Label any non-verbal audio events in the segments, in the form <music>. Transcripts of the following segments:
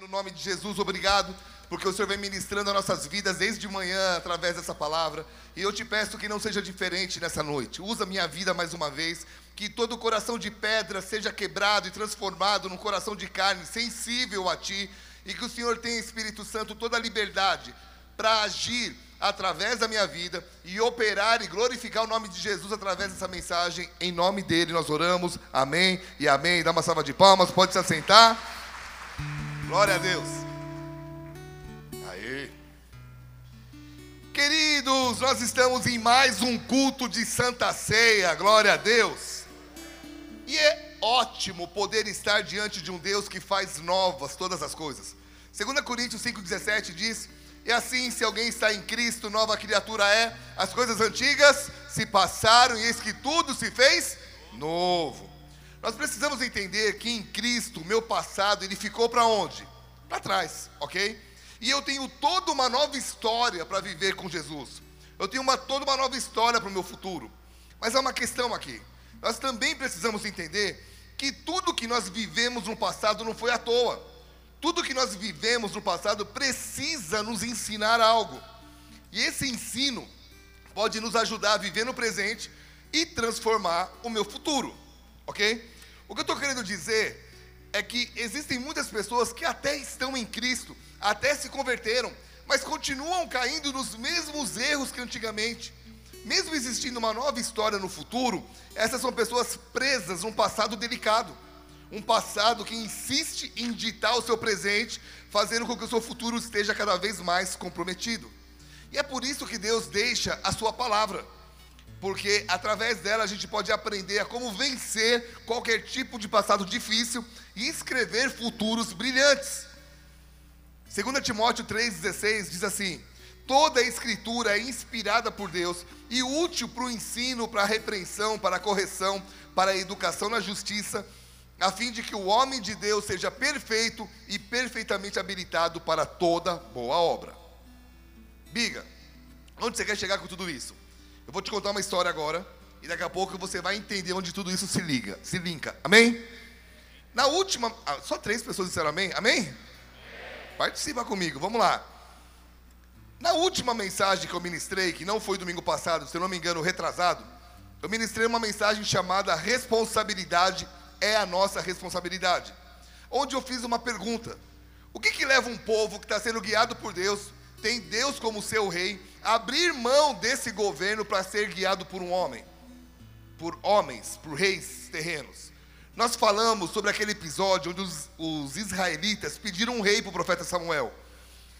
no nome de Jesus, obrigado, porque o Senhor vem ministrando as nossas vidas desde manhã através dessa palavra. E eu te peço que não seja diferente nessa noite. Usa minha vida mais uma vez, que todo coração de pedra seja quebrado e transformado num coração de carne sensível a ti, e que o Senhor tenha Espírito Santo toda a liberdade para agir através da minha vida e operar e glorificar o nome de Jesus através dessa mensagem. Em nome dele nós oramos. Amém e amém. Dá uma salva de palmas, pode se assentar. Glória a Deus. Aí. Queridos, nós estamos em mais um culto de Santa Ceia. Glória a Deus. E é ótimo poder estar diante de um Deus que faz novas todas as coisas. 2 Coríntios 5,17 diz: E assim, se alguém está em Cristo, nova criatura é, as coisas antigas se passaram, e eis que tudo se fez novo. Nós precisamos entender que em Cristo, o meu passado, ele ficou para onde? Para trás, ok? E eu tenho toda uma nova história para viver com Jesus. Eu tenho uma, toda uma nova história para o meu futuro. Mas há uma questão aqui. Nós também precisamos entender que tudo que nós vivemos no passado não foi à toa. Tudo que nós vivemos no passado precisa nos ensinar algo. E esse ensino pode nos ajudar a viver no presente e transformar o meu futuro, ok? O que eu estou querendo dizer é que existem muitas pessoas que até estão em Cristo, até se converteram, mas continuam caindo nos mesmos erros que antigamente. Mesmo existindo uma nova história no futuro, essas são pessoas presas num passado delicado. Um passado que insiste em ditar o seu presente, fazendo com que o seu futuro esteja cada vez mais comprometido. E é por isso que Deus deixa a sua palavra porque através dela a gente pode aprender a como vencer qualquer tipo de passado difícil e escrever futuros brilhantes. 2 Timóteo 3,16 diz assim: Toda a escritura é inspirada por Deus e útil para o ensino, para a repreensão, para a correção, para a educação na justiça, a fim de que o homem de Deus seja perfeito e perfeitamente habilitado para toda boa obra. Biga, onde você quer chegar com tudo isso? Eu vou te contar uma história agora e daqui a pouco você vai entender onde tudo isso se liga, se linka. Amém? Na última, ah, só três pessoas disseram amém? Amém? Participa comigo, vamos lá. Na última mensagem que eu ministrei, que não foi domingo passado, se eu não me engano, retrasado, eu ministrei uma mensagem chamada Responsabilidade é a nossa responsabilidade. Onde eu fiz uma pergunta: O que, que leva um povo que está sendo guiado por Deus tem Deus como seu rei, abrir mão desse governo para ser guiado por um homem, por homens, por reis terrenos. Nós falamos sobre aquele episódio onde os, os israelitas pediram um rei para o profeta Samuel.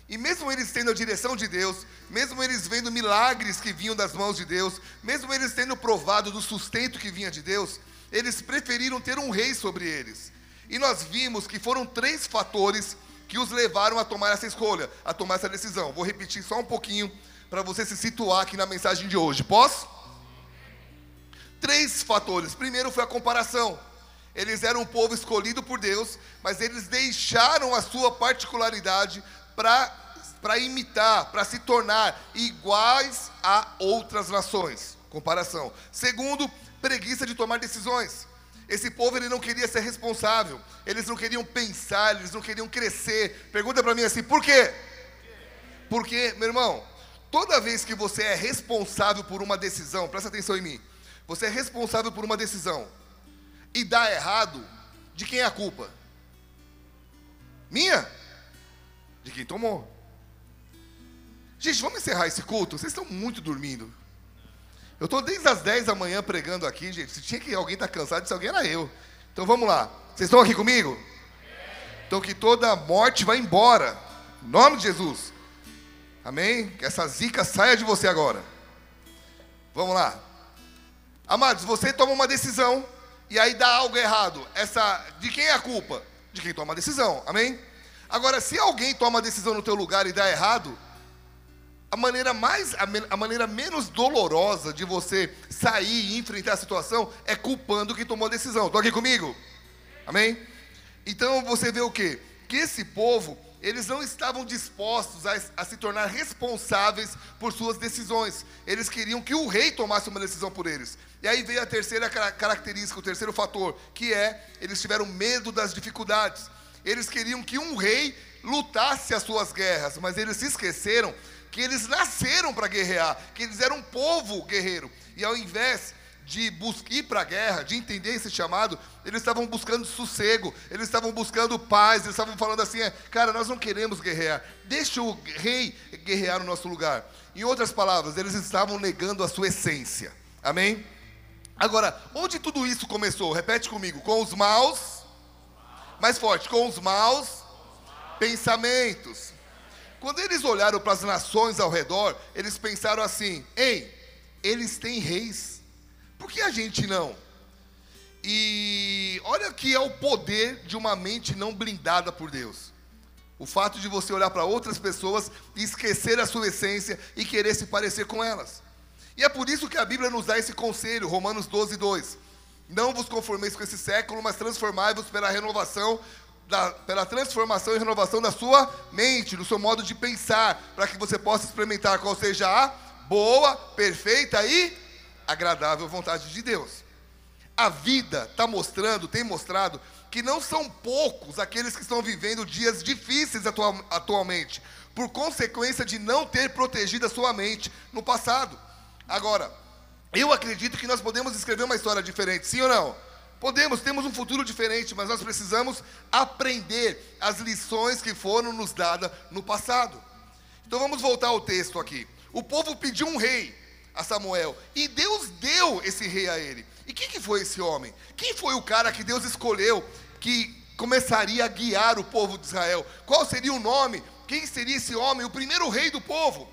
E mesmo eles tendo a direção de Deus, mesmo eles vendo milagres que vinham das mãos de Deus, mesmo eles tendo provado do sustento que vinha de Deus, eles preferiram ter um rei sobre eles. E nós vimos que foram três fatores que os levaram a tomar essa escolha, a tomar essa decisão. Vou repetir só um pouquinho para você se situar aqui na mensagem de hoje. Posso? Três fatores. Primeiro foi a comparação. Eles eram um povo escolhido por Deus, mas eles deixaram a sua particularidade para imitar, para se tornar iguais a outras nações. Comparação. Segundo, preguiça de tomar decisões. Esse povo ele não queria ser responsável, eles não queriam pensar, eles não queriam crescer. Pergunta para mim assim, por quê? Porque, meu irmão, toda vez que você é responsável por uma decisão, presta atenção em mim, você é responsável por uma decisão e dá errado, de quem é a culpa? Minha? De quem tomou. Gente, vamos encerrar esse culto? Vocês estão muito dormindo. Eu estou desde as 10 da manhã pregando aqui, gente. Se tinha que alguém estar tá cansado, se alguém era eu. Então vamos lá. Vocês estão aqui comigo? Então que toda morte vá embora. Em nome de Jesus. Amém? Que essa zica saia de você agora. Vamos lá. Amados, você toma uma decisão e aí dá algo errado. Essa de quem é a culpa? De quem toma a decisão. Amém? Agora, se alguém toma a decisão no teu lugar e dá errado, a maneira mais a, a, maneira menos dolorosa de você sair e enfrentar a situação é culpando quem tomou a decisão. Estou aqui comigo? Amém? Então você vê o quê? Que esse povo, eles não estavam dispostos a, a se tornar responsáveis por suas decisões. Eles queriam que o rei tomasse uma decisão por eles. E aí veio a terceira característica, o terceiro fator, que é eles tiveram medo das dificuldades. Eles queriam que um rei lutasse as suas guerras, mas eles se esqueceram que eles nasceram para guerrear, que eles eram um povo guerreiro. E ao invés de ir para a guerra, de entender esse chamado, eles estavam buscando sossego, eles estavam buscando paz, eles estavam falando assim: é, cara, nós não queremos guerrear, deixa o rei guerrear no nosso lugar. Em outras palavras, eles estavam negando a sua essência. Amém? Agora, onde tudo isso começou? Repete comigo: com os maus, mais forte, com os maus pensamentos. Quando eles olharam para as nações ao redor, eles pensaram assim: ei, eles têm reis por que a gente não? E olha que é o poder de uma mente não blindada por Deus. O fato de você olhar para outras pessoas e esquecer a sua essência e querer se parecer com elas. E é por isso que a Bíblia nos dá esse conselho, Romanos 12, 2. Não vos conformeis com esse século, mas transformai-vos pela renovação, da, pela transformação e renovação da sua mente, do seu modo de pensar, para que você possa experimentar qual seja a boa, perfeita e agradável vontade de Deus. A vida está mostrando, tem mostrado, que não são poucos aqueles que estão vivendo dias difíceis atual, atualmente, por consequência de não ter protegido a sua mente no passado. Agora, eu acredito que nós podemos escrever uma história diferente, sim ou não? Podemos, temos um futuro diferente, mas nós precisamos aprender as lições que foram nos dadas no passado. Então vamos voltar ao texto aqui. O povo pediu um rei, a Samuel. E Deus deu esse rei a ele. E quem que foi esse homem? Quem foi o cara que Deus escolheu que começaria a guiar o povo de Israel? Qual seria o nome? Quem seria esse homem? O primeiro rei do povo.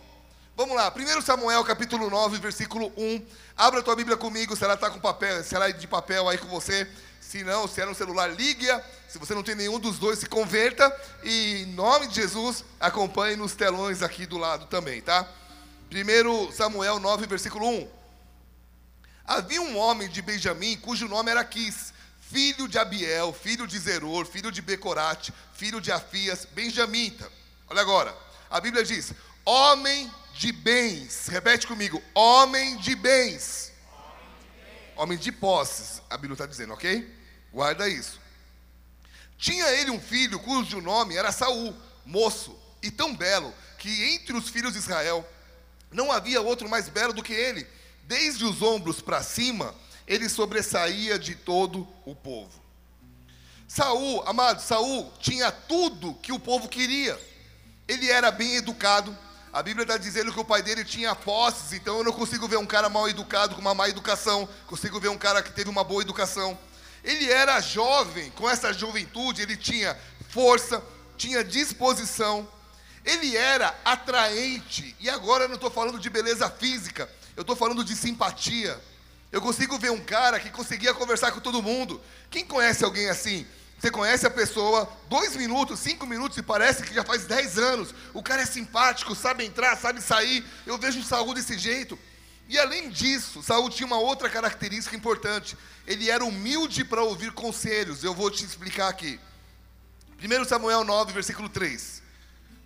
Vamos lá, 1 Samuel capítulo 9, versículo 1. Abra a tua Bíblia comigo, se ela está com papel, se ela é de papel aí com você. Se não, se é no celular, ligue-a. Se você não tem nenhum dos dois, se converta. E em nome de Jesus, acompanhe nos telões aqui do lado também, tá? 1 Samuel 9, versículo 1. Havia um homem de Benjamim cujo nome era Quis, filho de Abiel, filho de Zeror, filho de Becorate, filho de Afias, benjamita. Olha agora, a Bíblia diz: homem de bens. Repete comigo: homem de bens. Homem de posses, a Bíblia está dizendo, ok? Guarda isso. Tinha ele um filho cujo nome era Saul, moço e tão belo que entre os filhos de Israel não havia outro mais belo do que ele. Desde os ombros para cima, ele sobressaía de todo o povo. Saul, amado, Saul tinha tudo que o povo queria. Ele era bem educado. A Bíblia está dizendo que o pai dele tinha posses, então eu não consigo ver um cara mal educado com uma má educação. Consigo ver um cara que teve uma boa educação. Ele era jovem, com essa juventude, ele tinha força, tinha disposição ele era atraente, e agora eu não estou falando de beleza física, eu estou falando de simpatia. Eu consigo ver um cara que conseguia conversar com todo mundo. Quem conhece alguém assim? Você conhece a pessoa, dois minutos, cinco minutos, e parece que já faz dez anos. O cara é simpático, sabe entrar, sabe sair. Eu vejo Saul desse jeito. E além disso, Saul tinha uma outra característica importante. Ele era humilde para ouvir conselhos. Eu vou te explicar aqui. 1 Samuel 9, versículo 3.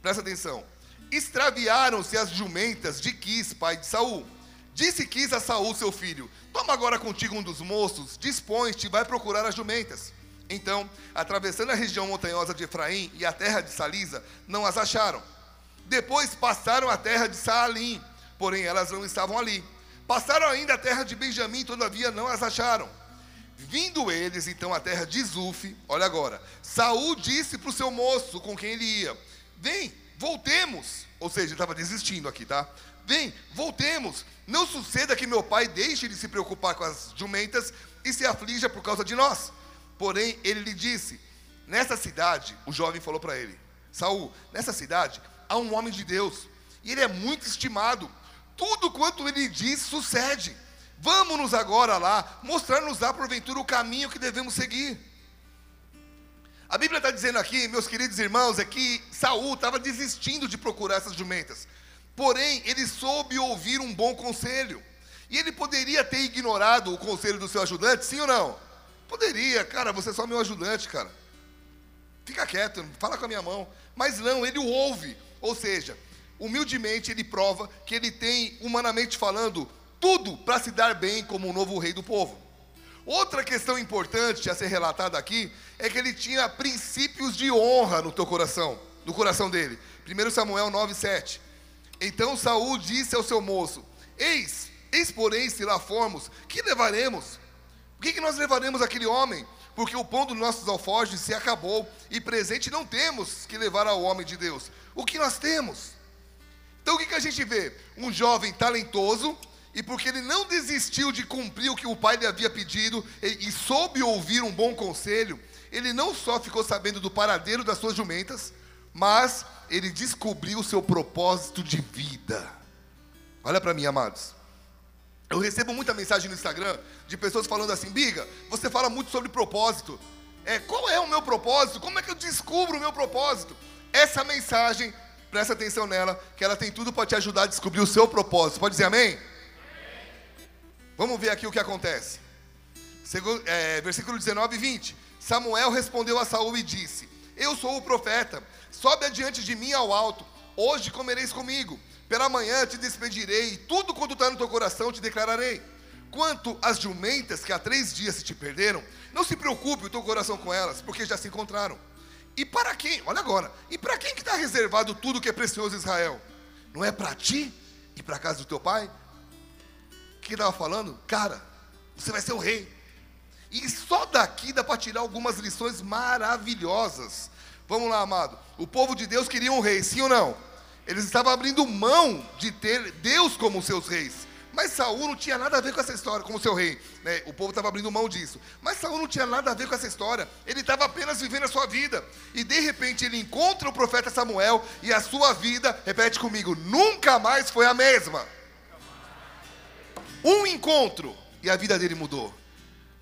Presta atenção. Extraviaram-se as jumentas de Quis, pai de Saul. Disse Quis a Saul, seu filho: Toma agora contigo um dos moços, dispõe-te e vai procurar as jumentas. Então, atravessando a região montanhosa de Efraim e a terra de Salisa, não as acharam. Depois passaram a terra de Saalim, porém elas não estavam ali. Passaram ainda a terra de Benjamim, todavia não as acharam. Vindo eles então à terra de Zuf, olha agora, Saul disse para o seu moço com quem ele ia: Vem, voltemos. Ou seja, ele estava desistindo aqui, tá? Vem, voltemos. Não suceda que meu pai deixe de se preocupar com as jumentas e se aflija por causa de nós. Porém, ele lhe disse: Nessa cidade, o jovem falou para ele: Saul, nessa cidade há um homem de Deus, e ele é muito estimado. Tudo quanto ele diz sucede. Vamos-nos agora lá, mostrar-nos lá porventura o caminho que devemos seguir. A Bíblia está dizendo aqui, meus queridos irmãos, é que Saul estava desistindo de procurar essas jumentas. Porém, ele soube ouvir um bom conselho. E ele poderia ter ignorado o conselho do seu ajudante, sim ou não? Poderia, cara, você é só meu ajudante, cara. Fica quieto, fala com a minha mão. Mas não, ele o ouve. Ou seja, humildemente ele prova que ele tem, humanamente falando, tudo para se dar bem como o novo rei do povo. Outra questão importante a ser relatada aqui é que ele tinha princípios de honra no teu coração, no coração dele. 1 Samuel 9:7. Então Saul disse ao seu moço: Eis, eis porém, se lá formos, que levaremos? O que, que nós levaremos aquele homem? Porque o pão dos nossos alforjes se acabou, e presente não temos que levar ao homem de Deus. O que nós temos? Então o que, que a gente vê? Um jovem talentoso, e porque ele não desistiu de cumprir o que o pai lhe havia pedido, e, e soube ouvir um bom conselho, ele não só ficou sabendo do paradeiro das suas jumentas, mas ele descobriu o seu propósito de vida. Olha para mim, amados. Eu recebo muita mensagem no Instagram de pessoas falando assim: Biga, você fala muito sobre propósito. É, qual é o meu propósito? Como é que eu descubro o meu propósito? Essa mensagem, presta atenção nela, que ela tem tudo para te ajudar a descobrir o seu propósito. Pode dizer amém? Vamos ver aqui o que acontece. Segundo, é, versículo 19 e 20. Samuel respondeu a Saul e disse: Eu sou o profeta, sobe adiante de mim ao alto, hoje comereis comigo. Pela manhã te despedirei, e tudo quanto está no teu coração te declararei. Quanto às jumentas que há três dias se te perderam, não se preocupe o teu coração com elas, porque já se encontraram. E para quem? Olha agora. E para quem que está reservado tudo que é precioso Israel? Não é para ti e para a casa do teu pai? Que estava falando? Cara, você vai ser o rei. E só daqui dá para tirar algumas lições maravilhosas. Vamos lá, amado. O povo de Deus queria um rei, sim ou não? Eles estavam abrindo mão de ter Deus como seus reis. Mas Saul não tinha nada a ver com essa história, como seu rei. Né? O povo estava abrindo mão disso. Mas Saul não tinha nada a ver com essa história. Ele estava apenas vivendo a sua vida. E de repente ele encontra o profeta Samuel e a sua vida, repete comigo, nunca mais foi a mesma. Um encontro e a vida dele mudou.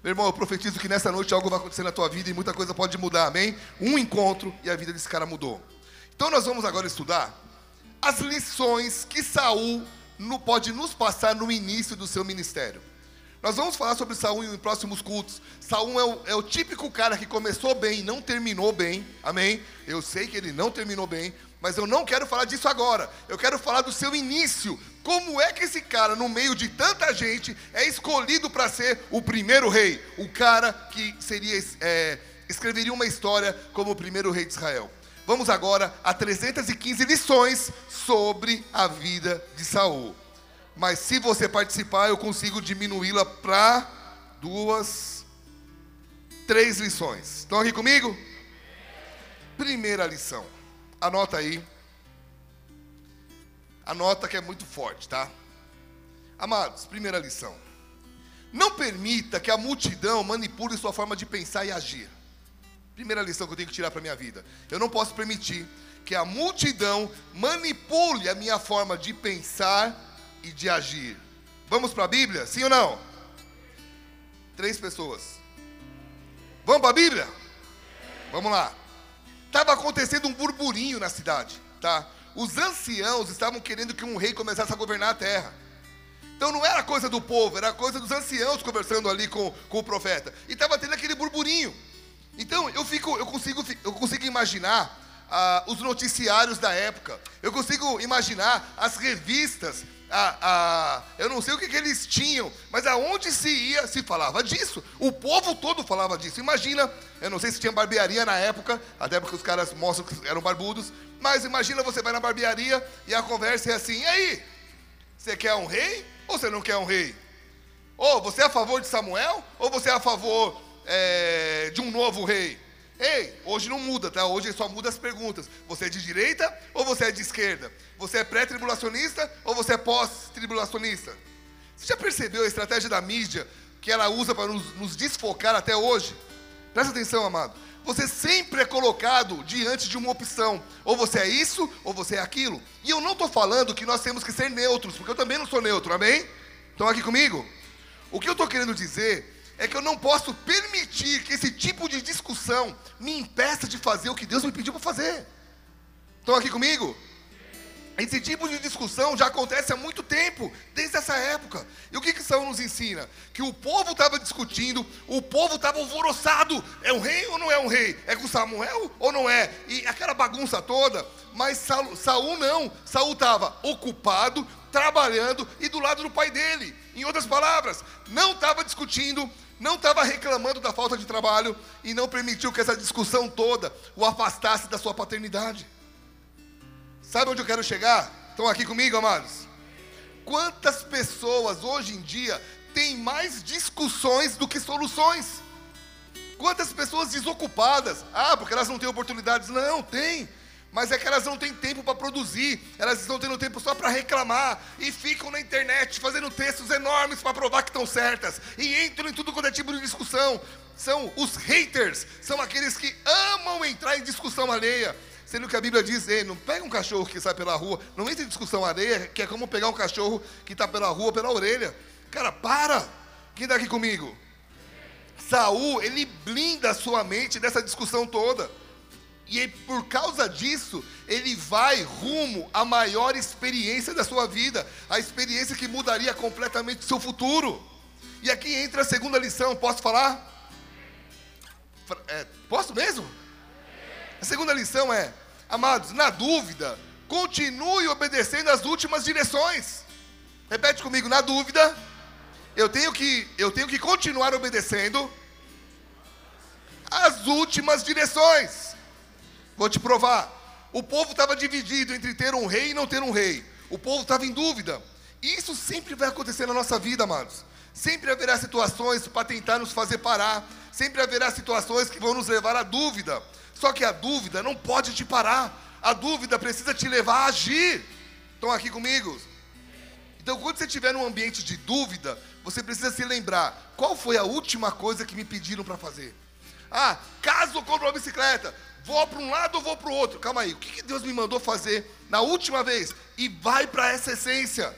Meu irmão, eu profetizo que nessa noite algo vai acontecer na tua vida e muita coisa pode mudar, amém? Um encontro e a vida desse cara mudou. Então nós vamos agora estudar as lições que Saul pode nos passar no início do seu ministério. Nós vamos falar sobre Saul em próximos cultos. Saul é o, é o típico cara que começou bem e não terminou bem. Amém? Eu sei que ele não terminou bem, mas eu não quero falar disso agora. Eu quero falar do seu início. Como é que esse cara, no meio de tanta gente, é escolhido para ser o primeiro rei? O cara que seria é, escreveria uma história como o primeiro rei de Israel. Vamos agora a 315 lições sobre a vida de Saul. Mas se você participar, eu consigo diminuí-la para duas, três lições. Estão aqui comigo? Primeira lição. Anota aí. Anota que é muito forte, tá? Amados, primeira lição. Não permita que a multidão manipule sua forma de pensar e agir. Primeira lição que eu tenho que tirar para minha vida. Eu não posso permitir que a multidão manipule a minha forma de pensar e de agir. Vamos para a Bíblia? Sim ou não? Três pessoas. Vamos para a Bíblia? Vamos lá. Estava acontecendo um burburinho na cidade, tá? Os anciãos estavam querendo que um rei começasse a governar a terra. Então não era coisa do povo, era coisa dos anciãos conversando ali com, com o profeta. E estava tendo aquele burburinho. Então eu fico, eu consigo, eu consigo imaginar ah, os noticiários da época. Eu consigo imaginar as revistas. Ah, ah, eu não sei o que, que, eles tinham, mas aonde se ia se falava disso. O povo todo falava disso. Imagina, eu não sei se tinha barbearia na época, até porque os caras mostram que eram barbudos. Mas imagina você vai na barbearia e a conversa é assim: e aí? Você quer um rei ou você não quer um rei? Ou você é a favor de Samuel ou você é a favor é, de um novo rei. Ei, hoje não muda, tá? Hoje só muda as perguntas. Você é de direita ou você é de esquerda? Você é pré-tribulacionista ou você é pós-tribulacionista? Você já percebeu a estratégia da mídia que ela usa para nos, nos desfocar até hoje? Presta atenção, amado. Você sempre é colocado diante de uma opção. Ou você é isso, ou você é aquilo. E eu não estou falando que nós temos que ser neutros, porque eu também não sou neutro, amém? Estão aqui comigo? O que eu estou querendo dizer é que eu não posso permitir que esse tipo de discussão me impeça de fazer o que Deus me pediu para fazer. Estão aqui comigo? Esse tipo de discussão já acontece há muito tempo, desde essa época. E o que que Saul nos ensina? Que o povo estava discutindo, o povo estava alvoroçado. É um rei ou não é um rei? É com Samuel ou não é? E aquela bagunça toda. Mas Saul, Saul não. Saul estava ocupado, trabalhando e do lado do pai dele. Em outras palavras, não estava discutindo não estava reclamando da falta de trabalho e não permitiu que essa discussão toda o afastasse da sua paternidade. Sabe onde eu quero chegar? Estão aqui comigo, amados? Quantas pessoas hoje em dia têm mais discussões do que soluções? Quantas pessoas desocupadas? Ah, porque elas não têm oportunidades. Não, tem mas é que elas não têm tempo para produzir, elas estão tendo tempo só para reclamar e ficam na internet fazendo textos enormes para provar que estão certas e entram em tudo quanto é tipo de discussão. São os haters, são aqueles que amam entrar em discussão alheia. Sendo que a Bíblia diz, Ei, não pega um cachorro que sai pela rua, não entre em discussão alheia, que é como pegar um cachorro que está pela rua pela orelha. Cara, para! Quem está aqui comigo? Saul, ele blinda a sua mente dessa discussão toda. E por causa disso, ele vai rumo à maior experiência da sua vida, a experiência que mudaria completamente o seu futuro. E aqui entra a segunda lição, posso falar? É, posso mesmo? A segunda lição é, amados, na dúvida, continue obedecendo as últimas direções. Repete comigo, na dúvida, eu tenho que, eu tenho que continuar obedecendo as últimas direções. Vou te provar. O povo estava dividido entre ter um rei e não ter um rei. O povo estava em dúvida. Isso sempre vai acontecer na nossa vida, amados. Sempre haverá situações para tentar nos fazer parar. Sempre haverá situações que vão nos levar à dúvida. Só que a dúvida não pode te parar. A dúvida precisa te levar a agir. Estão aqui comigo? Então, quando você estiver num ambiente de dúvida, você precisa se lembrar: qual foi a última coisa que me pediram para fazer? Ah, caso eu compre uma bicicleta, vou para um lado ou vou para o outro? Calma aí, o que, Deus me mandou fazer na última vez? E vai para essa essência.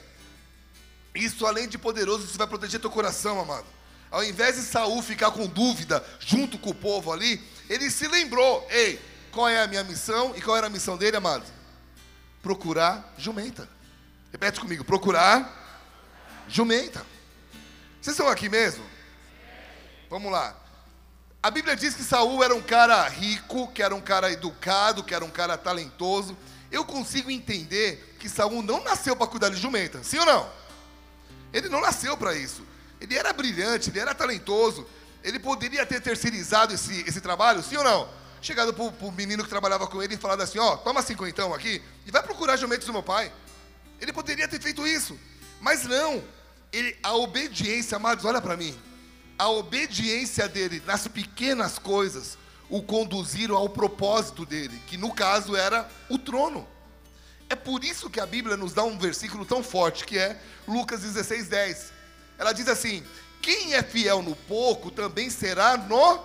Isso, além de poderoso, isso vai proteger teu coração, amado. Ao invés de Saul ficar com dúvida junto com o povo ali, ele se lembrou: ei, qual é a minha missão e qual era a missão dele, amado? Procurar jumenta. Repete comigo: procurar jumenta. Vocês estão aqui mesmo? Vamos lá. A Bíblia diz que Saul era um cara rico, que era um cara educado, que era um cara talentoso. Eu consigo entender que Saul não nasceu para cuidar de jumenta, sim ou não? Ele não nasceu para isso. Ele era brilhante, ele era talentoso. Ele poderia ter terceirizado esse, esse trabalho, sim ou não? Chegado para o menino que trabalhava com ele e falado assim: Ó, oh, toma cinquentão aqui e vai procurar jumentos do meu pai. Ele poderia ter feito isso, mas não. Ele, a obediência, amados, olha para mim a obediência dele nas pequenas coisas o conduziram ao propósito dele, que no caso era o trono. É por isso que a Bíblia nos dá um versículo tão forte, que é Lucas 16, 10. Ela diz assim: Quem é fiel no pouco também será no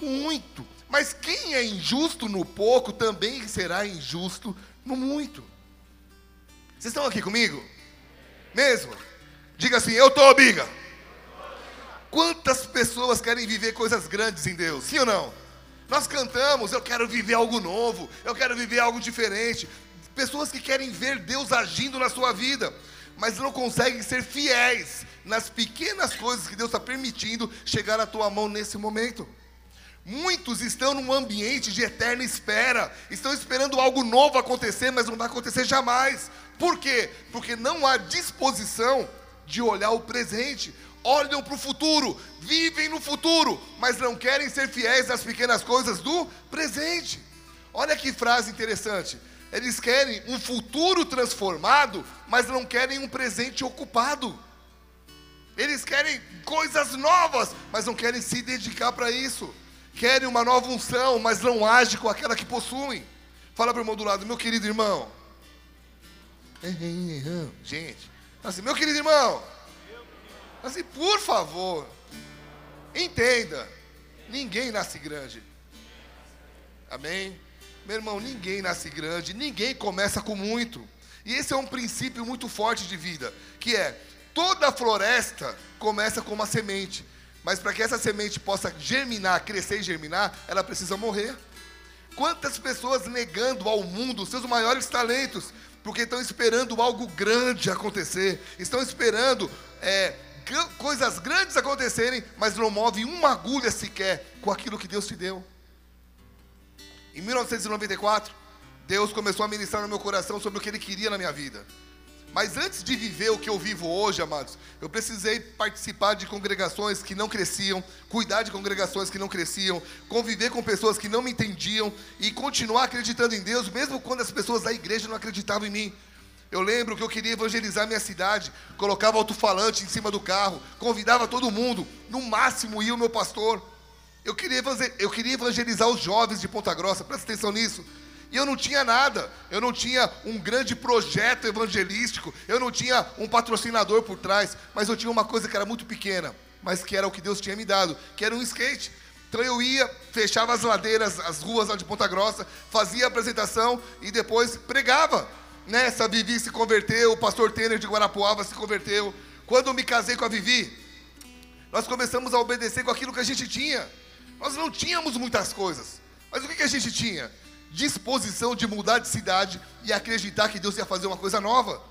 muito. Mas quem é injusto no pouco também será injusto no muito. Vocês estão aqui comigo? Mesmo? Diga assim: Eu estou, biga. Quantas pessoas querem viver coisas grandes em Deus? Sim ou não? Nós cantamos, eu quero viver algo novo, eu quero viver algo diferente. Pessoas que querem ver Deus agindo na sua vida, mas não conseguem ser fiéis nas pequenas coisas que Deus está permitindo chegar à tua mão nesse momento. Muitos estão num ambiente de eterna espera, estão esperando algo novo acontecer, mas não vai acontecer jamais. Por quê? Porque não há disposição de olhar o presente olham para o futuro, vivem no futuro, mas não querem ser fiéis às pequenas coisas do presente. Olha que frase interessante. Eles querem um futuro transformado, mas não querem um presente ocupado. Eles querem coisas novas, mas não querem se dedicar para isso. Querem uma nova unção, mas não agem com aquela que possuem. Fala para o irmão do lado, meu querido irmão. <laughs> Gente, assim, meu querido irmão, Assim, por favor, entenda: ninguém nasce grande. Amém? Meu irmão, ninguém nasce grande, ninguém começa com muito. E esse é um princípio muito forte de vida, que é toda floresta começa com uma semente, mas para que essa semente possa germinar, crescer e germinar, ela precisa morrer. Quantas pessoas negando ao mundo seus maiores talentos, porque estão esperando algo grande acontecer, estão esperando é, coisas grandes acontecerem, mas não move uma agulha sequer com aquilo que Deus te deu. Em 1994, Deus começou a ministrar no meu coração sobre o que Ele queria na minha vida. Mas antes de viver o que eu vivo hoje, amados, eu precisei participar de congregações que não cresciam, cuidar de congregações que não cresciam, conviver com pessoas que não me entendiam e continuar acreditando em Deus, mesmo quando as pessoas da igreja não acreditavam em mim. Eu lembro que eu queria evangelizar minha cidade, colocava alto-falante em cima do carro, convidava todo mundo, no máximo ia o meu pastor. Eu queria, eu queria evangelizar os jovens de Ponta Grossa, presta atenção nisso. E eu não tinha nada, eu não tinha um grande projeto evangelístico, eu não tinha um patrocinador por trás, mas eu tinha uma coisa que era muito pequena, mas que era o que Deus tinha me dado, que era um skate. Então eu ia, fechava as ladeiras, as ruas lá de Ponta Grossa, fazia a apresentação e depois pregava. Nessa né? Vivi se converteu, o pastor Tener de Guarapuava se converteu. Quando eu me casei com a Vivi, nós começamos a obedecer com aquilo que a gente tinha. Nós não tínhamos muitas coisas, mas o que, que a gente tinha? disposição de mudar de cidade e acreditar que Deus ia fazer uma coisa nova.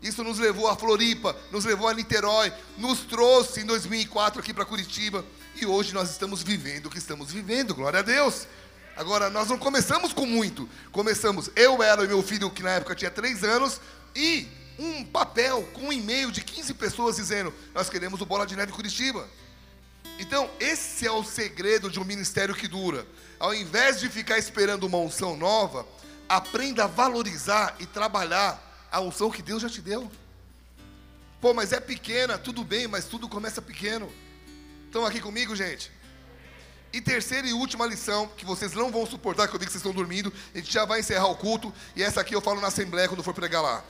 Isso nos levou a Floripa, nos levou a Niterói, nos trouxe em 2004 aqui para Curitiba e hoje nós estamos vivendo o que estamos vivendo, glória a Deus. Agora, nós não começamos com muito, começamos eu, ela e meu filho, que na época tinha 3 anos, e um papel com um e-mail de 15 pessoas dizendo: Nós queremos o Bola de Neve Curitiba. Então, esse é o segredo de um ministério que dura. Ao invés de ficar esperando uma unção nova, aprenda a valorizar e trabalhar a unção que Deus já te deu. Pô, mas é pequena, tudo bem, mas tudo começa pequeno. Estão aqui comigo, gente? E terceira e última lição, que vocês não vão suportar, que eu vi que vocês estão dormindo, a gente já vai encerrar o culto, e essa aqui eu falo na Assembleia quando for pregar lá.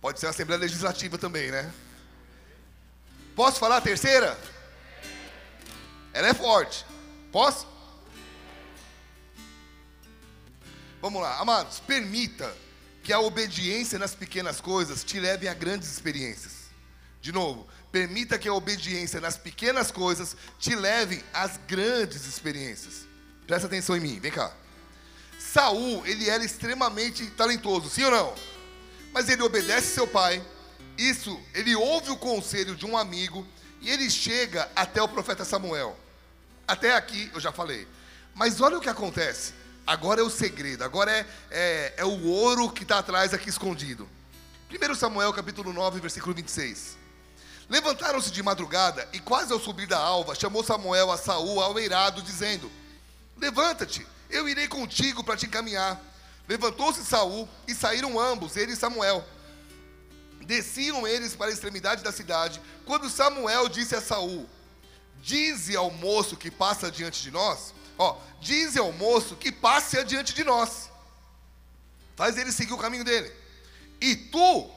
Pode ser a Assembleia Legislativa também, né? Posso falar a terceira? Ela é forte. Posso? Vamos lá, amados, permita que a obediência nas pequenas coisas te leve a grandes experiências. De novo, permita que a obediência nas pequenas coisas te leve às grandes experiências. Presta atenção em mim, vem cá. Saul, ele era extremamente talentoso, sim ou não? Mas ele obedece seu pai, isso, ele ouve o conselho de um amigo e ele chega até o profeta Samuel. Até aqui eu já falei. Mas olha o que acontece. Agora é o segredo, agora é, é, é o ouro que está atrás aqui escondido. 1 Samuel capítulo 9, versículo 26. Levantaram-se de madrugada e quase ao subir da alva, chamou Samuel a Saul ao eirado, dizendo: Levanta-te, eu irei contigo para te encaminhar. Levantou-se Saul e saíram ambos, ele e Samuel. Desciam eles para a extremidade da cidade, quando Samuel disse a Saul: Dize ao moço que passa diante de nós, ó, dize ao moço que passe adiante de nós. Faz ele seguir o caminho dele. E tu,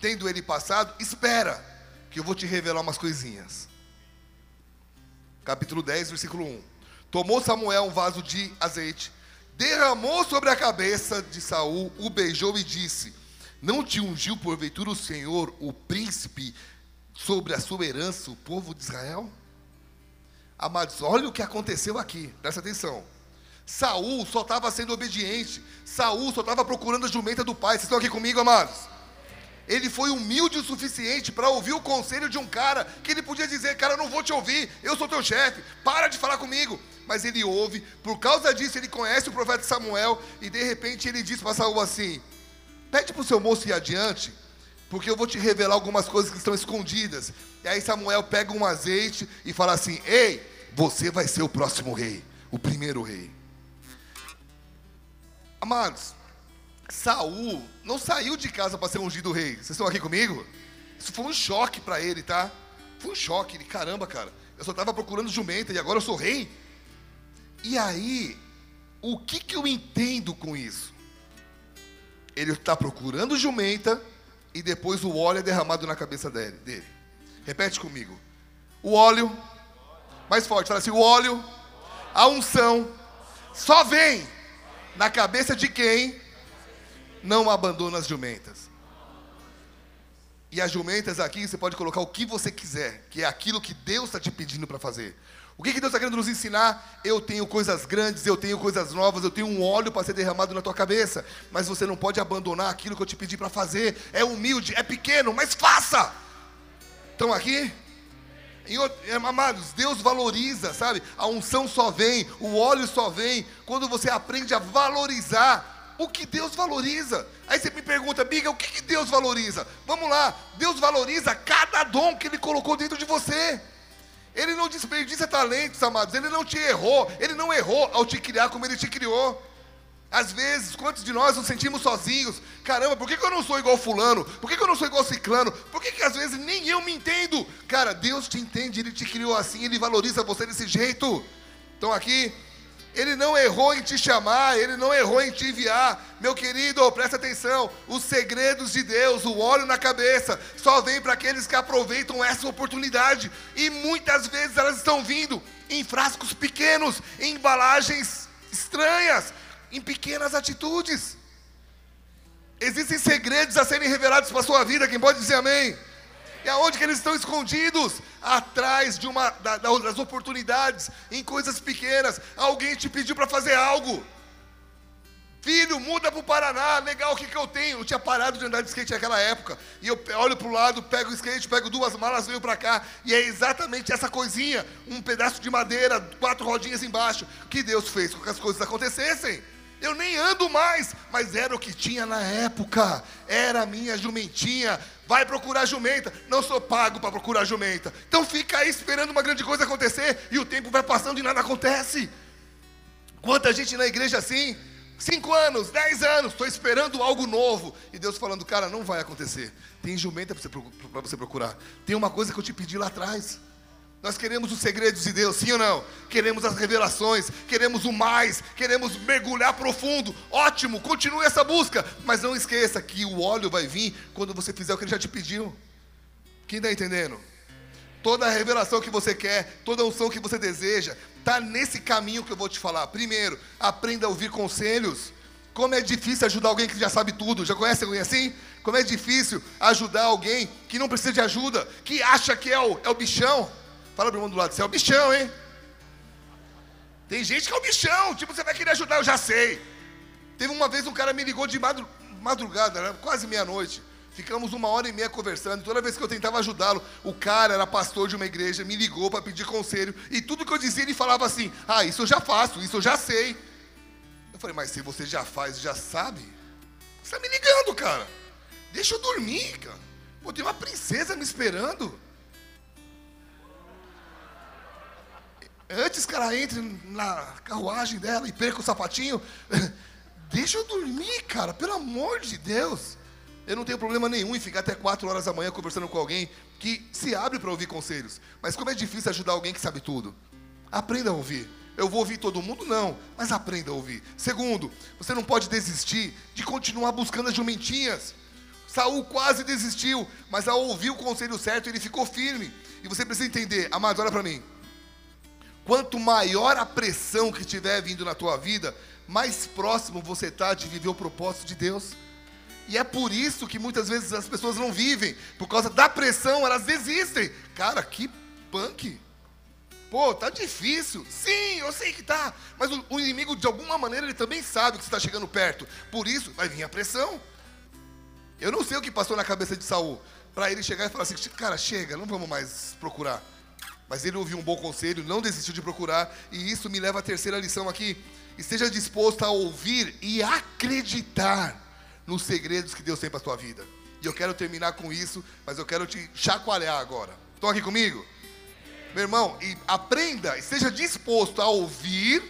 tendo ele passado, espera, que eu vou te revelar umas coisinhas. Capítulo 10, versículo 1. Tomou Samuel um vaso de azeite, derramou sobre a cabeça de Saul, o beijou e disse: não te ungiu porventura o Senhor, o príncipe, sobre a sua herança, o povo de Israel? Amados, olha o que aconteceu aqui, presta atenção. Saul só estava sendo obediente, Saul só estava procurando a jumenta do pai. Vocês estão aqui comigo, amados? Ele foi humilde o suficiente para ouvir o conselho de um cara que ele podia dizer: Cara, não vou te ouvir, eu sou teu chefe, para de falar comigo. Mas ele ouve, por causa disso, ele conhece o profeta Samuel e de repente ele diz para Saul assim: Pede para o seu moço ir adiante, porque eu vou te revelar algumas coisas que estão escondidas. E aí Samuel pega um azeite e fala assim: Ei, você vai ser o próximo rei, o primeiro rei. Amados, Saul não saiu de casa para ser ungido rei. Vocês estão aqui comigo? Isso foi um choque para ele, tá? Foi um choque. Ele, caramba, cara, eu só estava procurando jumenta e agora eu sou rei. E aí, o que, que eu entendo com isso? ele está procurando jumenta e depois o óleo é derramado na cabeça dele. dele. Repete comigo. O óleo, mais forte, fala assim: o óleo, a unção, só vem na cabeça de quem não abandona as jumentas. E as jumentas aqui você pode colocar o que você quiser, que é aquilo que Deus está te pedindo para fazer. O que, que Deus está querendo nos ensinar? Eu tenho coisas grandes, eu tenho coisas novas, eu tenho um óleo para ser derramado na tua cabeça. Mas você não pode abandonar aquilo que eu te pedi para fazer. É humilde, é pequeno, mas faça. Estão aqui? Em, amados, Deus valoriza, sabe? A unção só vem, o óleo só vem quando você aprende a valorizar o que Deus valoriza. Aí você me pergunta, Biga, o que, que Deus valoriza? Vamos lá, Deus valoriza cada dom que Ele colocou dentro de você. Ele não desperdiça talentos, amados. Ele não te errou. Ele não errou ao te criar como Ele te criou. Às vezes, quantos de nós nos sentimos sozinhos? Caramba, por que, que eu não sou igual fulano? Por que, que eu não sou igual ciclano? Por que, que às vezes nem eu me entendo? Cara, Deus te entende, Ele te criou assim, Ele valoriza você desse jeito. Então aqui, Ele não errou em te chamar, Ele não errou em te enviar. Meu querido, presta atenção, os segredos de Deus, o óleo na cabeça, só vem para aqueles que aproveitam essa oportunidade. E muitas vezes elas estão vindo em frascos pequenos, em embalagens estranhas em pequenas atitudes. Existem segredos a serem revelados para a sua vida, quem pode dizer amém? E aonde que eles estão escondidos? Atrás de uma das oportunidades, em coisas pequenas. Alguém te pediu para fazer algo. Filho, muda para o Paraná, legal, o que, que eu tenho? Eu tinha parado de andar de skate naquela época. E eu olho para o lado, pego o skate, pego duas malas, venho para cá. E é exatamente essa coisinha, um pedaço de madeira, quatro rodinhas embaixo, que Deus fez com que as coisas acontecessem. Eu nem ando mais, mas era o que tinha na época. Era a minha jumentinha. Vai procurar jumenta. Não sou pago para procurar jumenta. Então fica aí esperando uma grande coisa acontecer e o tempo vai passando e nada acontece. Quanta gente na igreja assim, cinco anos, dez anos, estou esperando algo novo. E Deus falando, cara, não vai acontecer. Tem jumenta para você, procurar. Tem uma coisa que eu te pedi lá atrás. Nós queremos os segredos de Deus, sim ou não? Queremos as revelações, queremos o mais, queremos mergulhar profundo. Ótimo, continue essa busca, mas não esqueça que o óleo vai vir quando você fizer o que ele já te pediu. Quem está entendendo? Toda a revelação que você quer, toda a unção que você deseja, está nesse caminho que eu vou te falar. Primeiro, aprenda a ouvir conselhos. Como é difícil ajudar alguém que já sabe tudo. Já conhece alguém assim? Como é difícil ajudar alguém que não precisa de ajuda, que acha que é o, é o bichão. Fala pro irmão do lado, você é o bichão, hein? Tem gente que é o bichão, tipo, você vai querer ajudar, eu já sei. Teve uma vez um cara me ligou de madrugada, era quase meia-noite. Ficamos uma hora e meia conversando. Toda vez que eu tentava ajudá-lo, o cara era pastor de uma igreja, me ligou para pedir conselho. E tudo que eu dizia, ele falava assim: Ah, isso eu já faço, isso eu já sei. Eu falei, mas se você já faz, já sabe, você está me ligando, cara. Deixa eu dormir, cara. Pô, tem uma princesa me esperando. Antes que ela entre na carruagem dela e perca o sapatinho, <laughs> deixa eu dormir, cara, pelo amor de Deus. Eu não tenho problema nenhum em ficar até 4 horas da manhã conversando com alguém que se abre para ouvir conselhos. Mas como é difícil ajudar alguém que sabe tudo. Aprenda a ouvir. Eu vou ouvir todo mundo? Não, mas aprenda a ouvir. Segundo, você não pode desistir de continuar buscando as jumentinhas. Saul quase desistiu, mas ao ouvir o conselho certo, ele ficou firme. E você precisa entender, amado, olha para mim. Quanto maior a pressão que estiver vindo na tua vida, mais próximo você está de viver o propósito de Deus. E é por isso que muitas vezes as pessoas não vivem, por causa da pressão, elas desistem. Cara, que punk. Pô, tá difícil. Sim, eu sei que tá. Mas o, o inimigo, de alguma maneira, ele também sabe que você está chegando perto. Por isso, vai vir a pressão. Eu não sei o que passou na cabeça de Saul. Para ele chegar e falar assim, cara, chega, não vamos mais procurar. Mas ele ouviu um bom conselho, não desistiu de procurar, e isso me leva à terceira lição aqui. Esteja disposto a ouvir e acreditar nos segredos que Deus tem para a tua vida. E eu quero terminar com isso, mas eu quero te chacoalhar agora. Estão aqui comigo? Meu irmão, e aprenda, esteja disposto a ouvir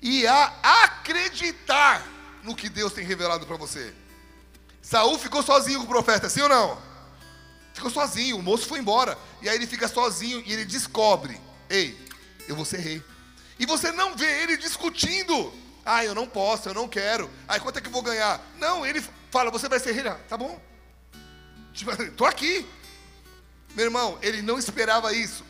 e a acreditar no que Deus tem revelado para você. Saul ficou sozinho com o profeta, sim ou não? Ficou sozinho, o moço foi embora. E aí ele fica sozinho e ele descobre: Ei, eu vou ser rei. E você não vê ele discutindo. Ah, eu não posso, eu não quero. Aí quanto é que eu vou ganhar? Não, ele fala: Você vai ser rei. Ah, tá bom. <laughs> Estou aqui. Meu irmão, ele não esperava isso.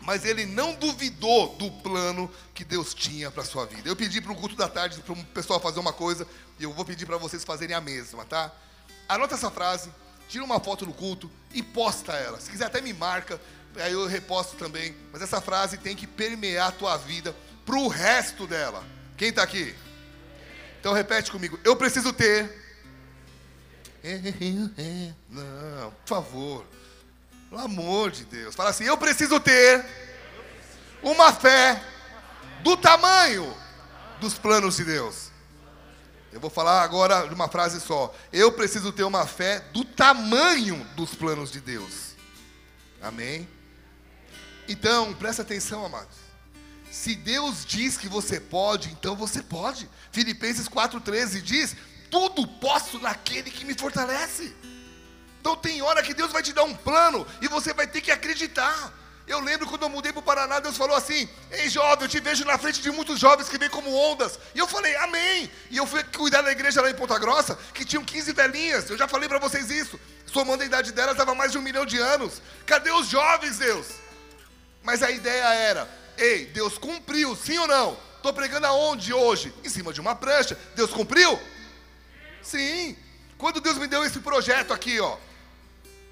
Mas ele não duvidou do plano que Deus tinha para sua vida. Eu pedi para o culto da tarde para o pessoal fazer uma coisa. E eu vou pedir para vocês fazerem a mesma, tá? Anota essa frase tira uma foto no culto e posta ela. Se quiser até me marca, aí eu reposto também. Mas essa frase tem que permear a tua vida para o resto dela. Quem está aqui? Então repete comigo. Eu preciso ter. Não, por favor. Pelo amor de Deus. Fala assim: eu preciso ter uma fé do tamanho dos planos de Deus. Eu vou falar agora de uma frase só. Eu preciso ter uma fé do tamanho dos planos de Deus. Amém? Então, presta atenção, amados. Se Deus diz que você pode, então você pode. Filipenses 4,13 diz: Tudo posso naquele que me fortalece. Então tem hora que Deus vai te dar um plano e você vai ter que acreditar. Eu lembro quando eu mudei para o Paraná, Deus falou assim: Ei jovem, eu te vejo na frente de muitos jovens que vêm como ondas. E eu falei, Amém. E eu fui cuidar da igreja lá em Ponta Grossa, que tinham 15 velhinhas. Eu já falei para vocês isso. Somando a idade delas, dava mais de um milhão de anos. Cadê os jovens, Deus? Mas a ideia era: Ei, Deus cumpriu, sim ou não? Estou pregando aonde hoje? Em cima de uma prancha. Deus cumpriu? Sim. Quando Deus me deu esse projeto aqui, ó,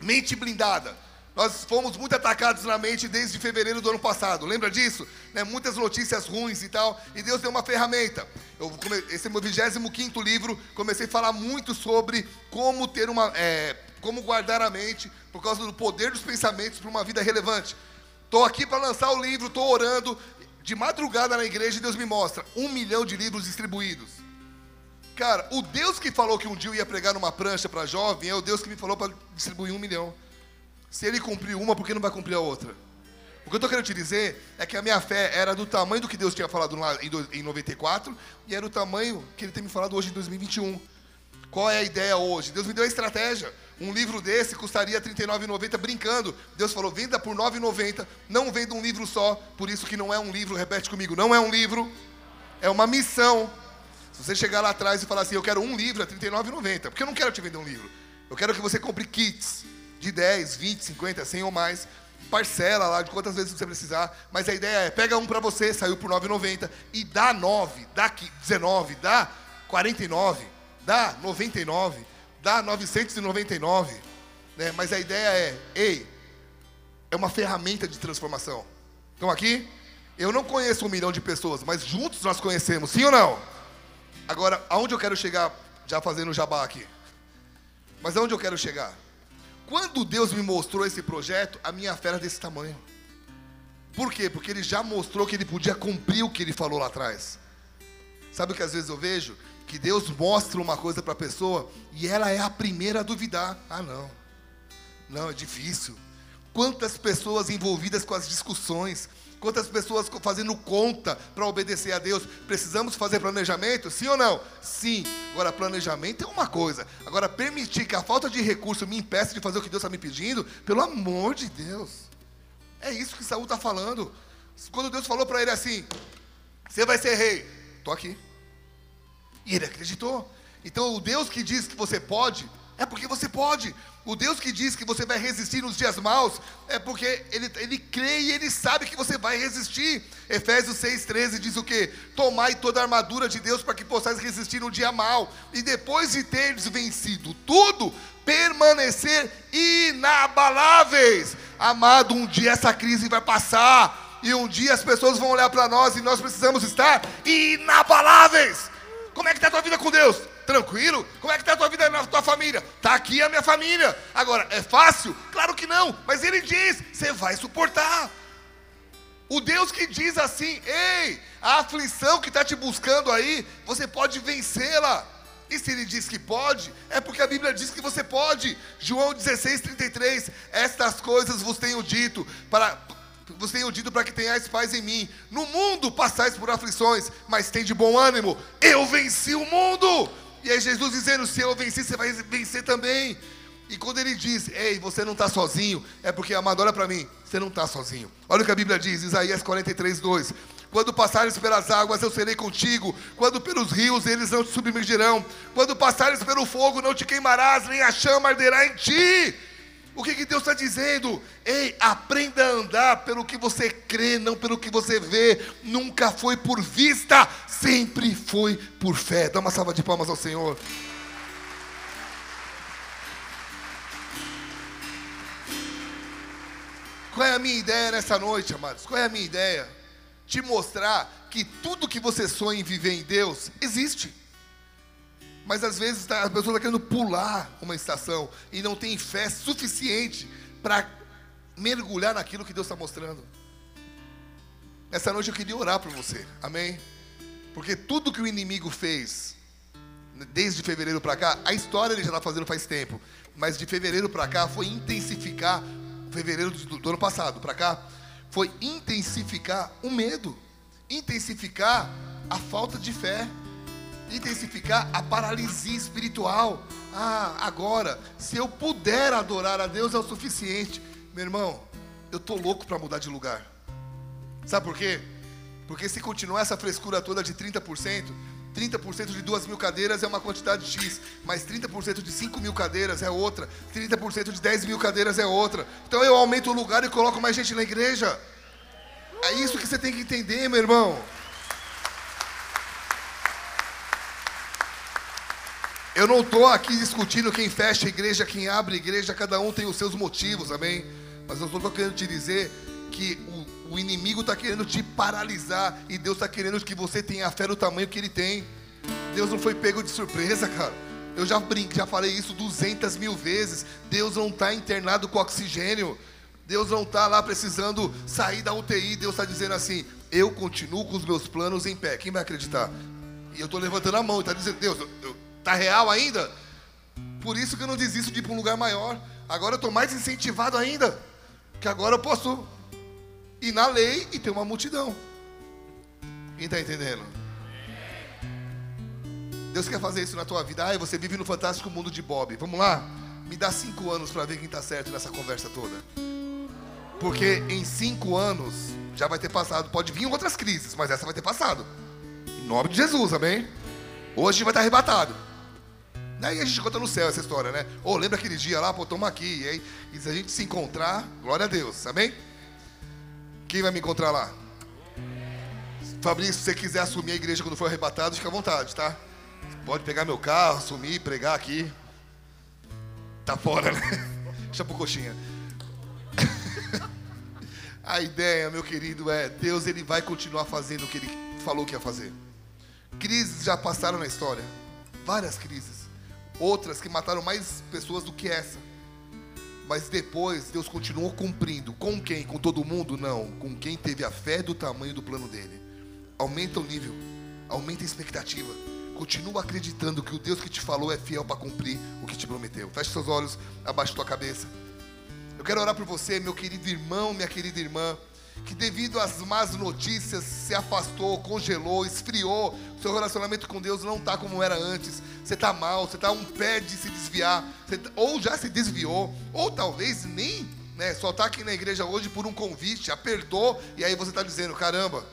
mente blindada. Nós fomos muito atacados na mente desde fevereiro do ano passado. Lembra disso? Né? Muitas notícias ruins e tal. E Deus deu uma ferramenta. Eu, esse é meu 25 livro. Comecei a falar muito sobre como ter uma. É, como guardar a mente por causa do poder dos pensamentos para uma vida relevante. Estou aqui para lançar o livro, estou orando. De madrugada na igreja, Deus me mostra um milhão de livros distribuídos. Cara, o Deus que falou que um dia eu ia pregar numa prancha para jovem é o Deus que me falou para distribuir um milhão. Se ele cumpriu uma, por que não vai cumprir a outra? O que eu estou querendo te dizer é que a minha fé era do tamanho do que Deus tinha falado lá em 94 e era o tamanho que Ele tem me falado hoje em 2021. Qual é a ideia hoje? Deus me deu a estratégia. Um livro desse custaria R$ 39,90 brincando. Deus falou, venda por R$ 9,90. Não venda um livro só. Por isso que não é um livro, repete comigo, não é um livro. É uma missão. Se você chegar lá atrás e falar assim, eu quero um livro, é R$ 39,90. Porque eu não quero te vender um livro. Eu quero que você compre kits de 10, 20, 50, 100 ou mais. Parcela lá de quantas vezes você precisar. Mas a ideia é, pega um para você, saiu por 9,90 e dá 9, dá 19, dá 49, dá 99, dá 999. Né? Mas a ideia é, ei, é uma ferramenta de transformação. Estão aqui? Eu não conheço um milhão de pessoas, mas juntos nós conhecemos, sim ou não? Agora, aonde eu quero chegar, já fazendo jabá aqui? Mas aonde eu quero chegar? Quando Deus me mostrou esse projeto, a minha fé era desse tamanho. Por quê? Porque ele já mostrou que ele podia cumprir o que ele falou lá atrás. Sabe o que às vezes eu vejo? Que Deus mostra uma coisa para a pessoa e ela é a primeira a duvidar. Ah, não. Não, é difícil. Quantas pessoas envolvidas com as discussões, Quantas pessoas fazendo conta para obedecer a Deus? Precisamos fazer planejamento? Sim ou não? Sim. Agora, planejamento é uma coisa. Agora, permitir que a falta de recurso me impeça de fazer o que Deus está me pedindo, pelo amor de Deus. É isso que Saul está falando. Quando Deus falou para ele assim: Você vai ser rei. Estou aqui. E ele acreditou. Então, o Deus que diz que você pode, é porque você pode. O Deus que diz que você vai resistir nos dias maus é porque ele, ele crê e ele sabe que você vai resistir. Efésios 6,13 diz o que? Tomai toda a armadura de Deus para que possais resistir no dia mau. E depois de teres vencido tudo, permanecer inabaláveis. Amado, um dia essa crise vai passar. E um dia as pessoas vão olhar para nós e nós precisamos estar inabaláveis. Como é que está a tua vida com Deus? Tranquilo? Como é que está a tua vida na tua família? Está aqui a minha família. Agora, é fácil? Claro que não. Mas ele diz: você vai suportar. O Deus que diz assim: ei, a aflição que está te buscando aí, você pode vencê-la. E se ele diz que pode, é porque a Bíblia diz que você pode. João 16, 33. Estas coisas vos tenho dito para, vos tenho dito para que tenhais paz em mim. No mundo passais por aflições, mas tem de bom ânimo. Eu venci o mundo. E aí Jesus dizendo: se eu vencer, você vai vencer também. E quando ele diz, ei, você não está sozinho, é porque, amado, olha para mim, você não está sozinho. Olha o que a Bíblia diz, Isaías 43, 2. Quando passares pelas águas, eu serei contigo. Quando pelos rios, eles não te submergirão. Quando passares pelo fogo, não te queimarás, nem a chama arderá em ti. O que, que Deus está dizendo? Ei, aprenda a andar pelo que você crê, não pelo que você vê. Nunca foi por vista, sempre foi por fé. Dá uma salva de palmas ao Senhor. Qual é a minha ideia nessa noite, amados? Qual é a minha ideia? Te mostrar que tudo que você sonha em viver em Deus existe. Mas às vezes tá, a pessoa está querendo pular uma estação e não tem fé suficiente para mergulhar naquilo que Deus está mostrando. Essa noite eu queria orar por você, amém? Porque tudo que o inimigo fez desde fevereiro para cá, a história ele já está fazendo faz tempo, mas de fevereiro para cá foi intensificar, fevereiro do, do ano passado para cá, foi intensificar o medo, intensificar a falta de fé, intensificar a paralisia espiritual. Ah, agora, se eu puder adorar a Deus é o suficiente. Meu irmão, eu tô louco para mudar de lugar. Sabe por quê? Porque se continuar essa frescura toda de 30%, 30% de 2 mil cadeiras é uma quantidade X, mas 30% de 5 mil cadeiras é outra, 30% de 10 mil cadeiras é outra. Então eu aumento o lugar e coloco mais gente na igreja. É isso que você tem que entender, meu irmão. Eu não estou aqui discutindo quem fecha a igreja, quem abre a igreja, cada um tem os seus motivos, amém? Mas eu estou querendo te dizer que o, o inimigo está querendo te paralisar e Deus está querendo que você tenha a fé do tamanho que Ele tem. Deus não foi pego de surpresa, cara. Eu já brinco, já falei isso 200 mil vezes. Deus não está internado com oxigênio. Deus não está lá precisando sair da UTI. Deus está dizendo assim: eu continuo com os meus planos em pé. Quem vai acreditar? E eu estou levantando a mão e está dizendo: Deus, está real ainda? Por isso que eu não desisto de ir para um lugar maior. Agora eu estou mais incentivado ainda. Que agora eu posso ir na lei e ter uma multidão. Quem está entendendo? Deus quer fazer isso na tua vida. Ah, você vive no fantástico mundo de Bob. Vamos lá? Me dá cinco anos para ver quem está certo nessa conversa toda. Porque em cinco anos já vai ter passado. Pode vir outras crises, mas essa vai ter passado. Em nome de Jesus, amém? Hoje vai estar arrebatado. Daí a gente conta no céu essa história, né? Ou oh, lembra aquele dia lá, pô, toma aqui. E, aí, e se a gente se encontrar, glória a Deus, amém? Quem vai me encontrar lá? Fabrício, se você quiser assumir a igreja quando for arrebatado, fica à vontade, tá? Pode pegar meu carro, assumir, pregar aqui. Tá fora, né? <laughs> Deixa pro coxinha. <laughs> a ideia, meu querido, é Deus ele vai continuar fazendo o que ele falou que ia fazer. Crises já passaram na história. Várias crises. Outras que mataram mais pessoas do que essa. Mas depois Deus continuou cumprindo. Com quem? Com todo mundo? Não. Com quem teve a fé do tamanho do plano dele. Aumenta o nível. Aumenta a expectativa. Continua acreditando que o Deus que te falou é fiel para cumprir o que te prometeu. Feche seus olhos, abaixe tua cabeça. Eu quero orar por você, meu querido irmão, minha querida irmã que devido às más notícias se afastou, congelou, esfriou, seu relacionamento com Deus não está como era antes. Você está mal, você está um pé de se desviar, tá, ou já se desviou, ou talvez nem, né, só está aqui na igreja hoje por um convite, apertou, e aí você está dizendo, caramba,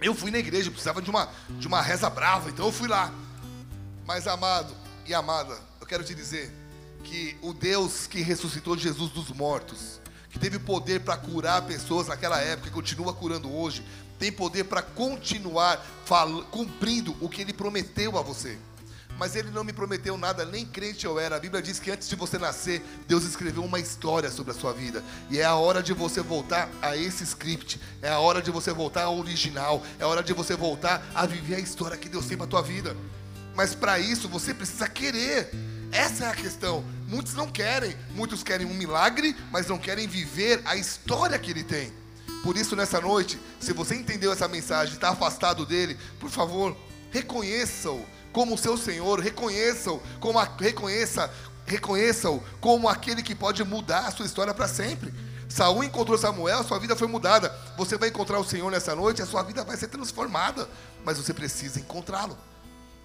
eu fui na igreja, precisava de uma, de uma reza brava, então eu fui lá. Mas amado e amada, eu quero te dizer que o Deus que ressuscitou Jesus dos mortos, que teve poder para curar pessoas naquela época e continua curando hoje, tem poder para continuar cumprindo o que ele prometeu a você. Mas ele não me prometeu nada, nem crente eu era. A Bíblia diz que antes de você nascer, Deus escreveu uma história sobre a sua vida. E é a hora de você voltar a esse script. É a hora de você voltar ao original. É a hora de você voltar a viver a história que Deus tem para a tua vida. Mas para isso você precisa querer. Essa é a questão. Muitos não querem, muitos querem um milagre, mas não querem viver a história que ele tem. Por isso, nessa noite, se você entendeu essa mensagem, está afastado dele, por favor, reconheça-o como seu Senhor, reconheça-o como a, reconheça, reconheça-o como aquele que pode mudar a sua história para sempre. Saul encontrou Samuel, sua vida foi mudada. Você vai encontrar o Senhor nessa noite, a sua vida vai ser transformada, mas você precisa encontrá-lo.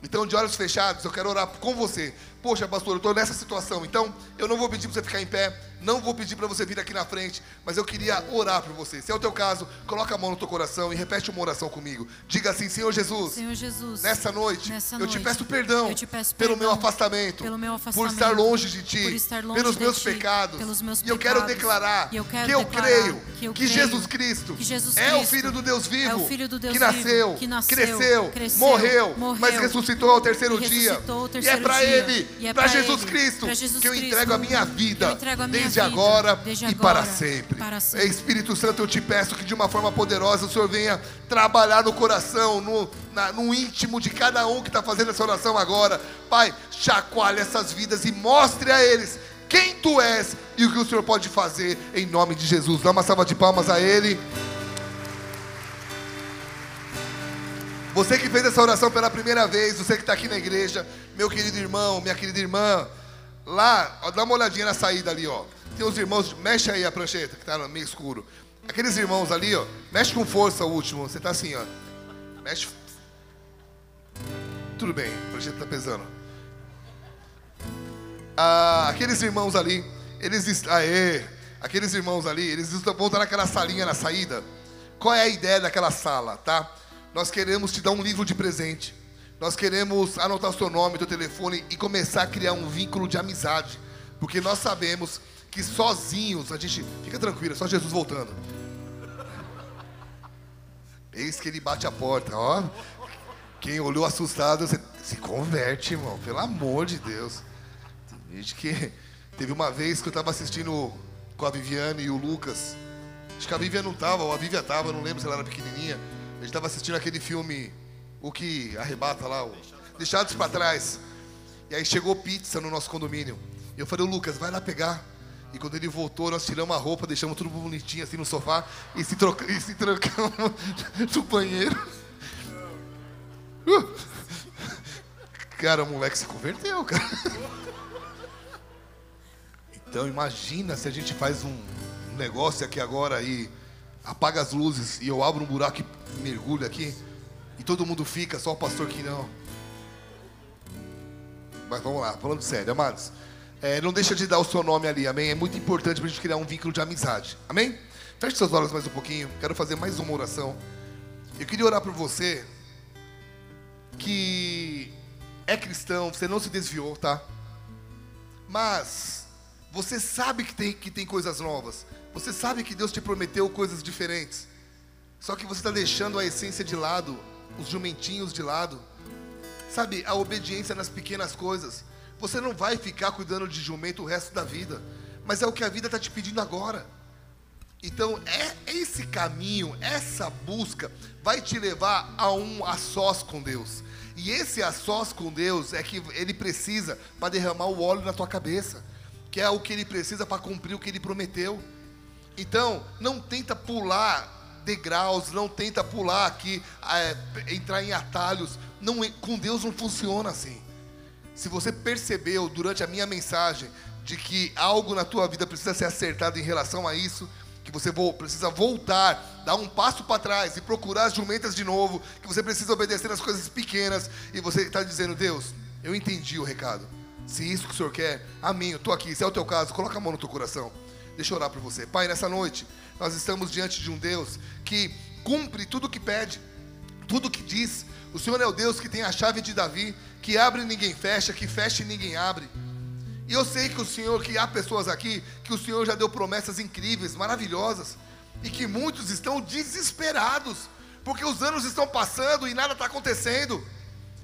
Então, de olhos fechados, eu quero orar com você. Poxa, pastor, eu estou nessa situação. Então, eu não vou pedir para você ficar em pé. Não vou pedir para você vir aqui na frente, mas eu queria orar por você. Se é o teu caso, coloca a mão no teu coração e repete uma oração comigo. Diga assim: Senhor Jesus, Senhor Jesus nessa noite, nessa eu, noite te peço perdão, te peço pelo, perdão meu afastamento, pelo meu afastamento, por estar longe de ti, longe pelos, de meus ti, pecados, pelos meus e eu quero pecados. declarar eu quero que eu declarar creio que eu que creio Jesus Cristo que Jesus é o Cristo Filho do Deus vivo, é o Filho do Deus que, vivo, nasceu, que nasceu, cresceu, cresceu, morreu, morreu, mas ressuscitou ao terceiro dia. ao e é terceiro para. Ele, é para Jesus Ele, Cristo, Jesus que eu Cristo, entrego a minha que vida, eu entrego a minha desde agora desde e agora, para sempre. para sempre. Espírito Santo, eu te peço que de uma forma poderosa o Senhor venha trabalhar no coração, no, na, no íntimo de cada um que está fazendo essa oração agora. Pai, chacoalhe essas vidas e mostre a eles quem tu és e o que o Senhor pode fazer em nome de Jesus. Dá uma salva de palmas a Ele. Você que fez essa oração pela primeira vez, você que está aqui na igreja, meu querido irmão, minha querida irmã, lá, ó, dá uma olhadinha na saída ali, ó. Tem os irmãos, mexe aí a prancheta, que está meio escuro. Aqueles irmãos ali, ó, mexe com força o último. Você está assim, ó. Mexe. Tudo bem, a prancheta está pesando. Ah, aqueles irmãos ali, eles. Aê! Aqueles irmãos ali, eles vão estar naquela salinha na saída. Qual é a ideia daquela sala, tá? Nós queremos te dar um livro de presente. Nós queremos anotar o seu nome, teu telefone e começar a criar um vínculo de amizade. Porque nós sabemos que sozinhos a gente. Fica tranquilo, é só Jesus voltando. Eis que ele bate a porta, ó. Quem olhou assustado, você se converte, irmão. Pelo amor de Deus. Tem gente que. Teve uma vez que eu estava assistindo com a Viviane e o Lucas. Acho que a Viviane não estava, ou a Viviane estava, não lembro se ela era pequenininha gente estava assistindo aquele filme, o que arrebata lá, o Deixados para Trás. E aí chegou pizza no nosso condomínio. E eu falei, Lucas, vai lá pegar. E quando ele voltou, nós tiramos a roupa, deixamos tudo bonitinho assim no sofá e se, troca, e se trocamos <laughs> no banheiro. Uh! Cara, o moleque se converteu, cara. Então imagina se a gente faz um negócio aqui agora e apaga as luzes e eu abro um buraco e mergulho aqui, e todo mundo fica, só o pastor que não. Mas vamos lá, falando sério, amados. É, não deixa de dar o seu nome ali, amém? É muito importante para a gente criar um vínculo de amizade, amém? Feche seus olhos mais um pouquinho, quero fazer mais uma oração. Eu queria orar por você que é cristão, você não se desviou, tá? Mas você sabe que tem, que tem coisas novas. Você sabe que Deus te prometeu coisas diferentes. Só que você está deixando a essência de lado, os jumentinhos de lado. Sabe, a obediência nas pequenas coisas. Você não vai ficar cuidando de jumento o resto da vida. Mas é o que a vida está te pedindo agora. Então, é esse caminho, essa busca, vai te levar a um a sós com Deus. E esse a sós com Deus é que Ele precisa para derramar o óleo na tua cabeça, que é o que Ele precisa para cumprir o que Ele prometeu. Então, não tenta pular degraus, não tenta pular aqui, é, entrar em atalhos. Não, com Deus não funciona assim. Se você percebeu durante a minha mensagem de que algo na tua vida precisa ser acertado em relação a isso, que você precisa voltar, dar um passo para trás e procurar as jumentas de novo, que você precisa obedecer as coisas pequenas, e você está dizendo, Deus, eu entendi o recado. Se isso que o Senhor quer, amém, eu estou aqui. Se é o teu caso, coloca a mão no teu coração. Deixa eu orar por você. Pai, nessa noite, nós estamos diante de um Deus que cumpre tudo o que pede, tudo o que diz. O Senhor é o Deus que tem a chave de Davi, que abre e ninguém fecha, que fecha e ninguém abre. E eu sei que o Senhor, que há pessoas aqui, que o Senhor já deu promessas incríveis, maravilhosas, e que muitos estão desesperados, porque os anos estão passando e nada está acontecendo.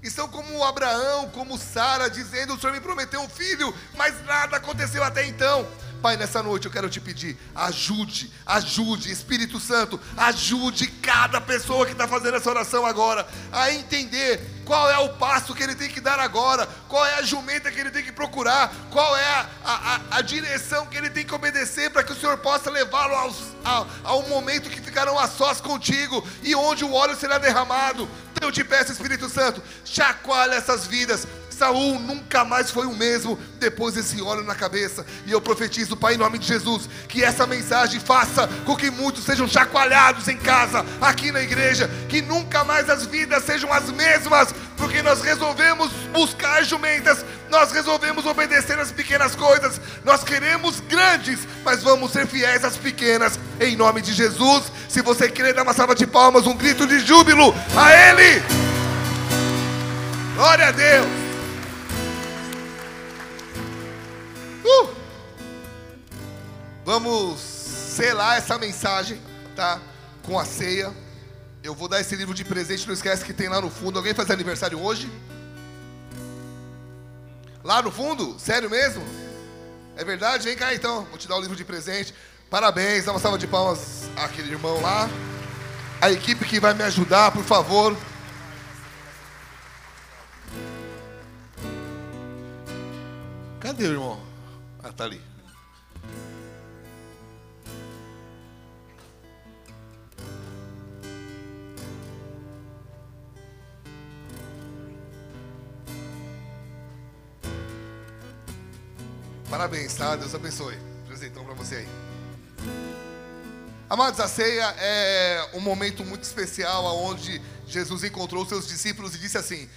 Estão como Abraão, como Sara, dizendo: O Senhor me prometeu um filho, mas nada aconteceu até então. Pai, nessa noite eu quero te pedir, ajude, ajude, Espírito Santo, ajude cada pessoa que está fazendo essa oração agora a entender qual é o passo que ele tem que dar agora, qual é a jumenta que ele tem que procurar, qual é a, a, a direção que ele tem que obedecer para que o Senhor possa levá-lo ao, ao momento que ficarão a sós contigo e onde o óleo será derramado. Então eu te peço, Espírito Santo, chacoalha essas vidas, Saul nunca mais foi o mesmo depois desse óleo na cabeça. E eu profetizo, Pai, em nome de Jesus, que essa mensagem faça com que muitos sejam chacoalhados em casa, aqui na igreja, que nunca mais as vidas sejam as mesmas, porque nós resolvemos buscar jumentas, nós resolvemos obedecer as pequenas coisas. Nós queremos grandes, mas vamos ser fiéis às pequenas, em nome de Jesus. Se você querer dar uma salva de palmas, um grito de júbilo a Ele. Glória a Deus. Uh! Vamos selar essa mensagem, tá? Com a ceia. Eu vou dar esse livro de presente, não esquece que tem lá no fundo. Alguém faz aniversário hoje? Lá no fundo? Sério mesmo? É verdade? Vem cá então, vou te dar o livro de presente. Parabéns, dá uma salva de palmas àquele irmão lá. A equipe que vai me ajudar, por favor. Cadê o irmão? Ah, tá ali. Parabéns, tá? Deus abençoe. Presentão para você aí. Amados, a ceia é um momento muito especial onde Jesus encontrou seus discípulos e disse assim: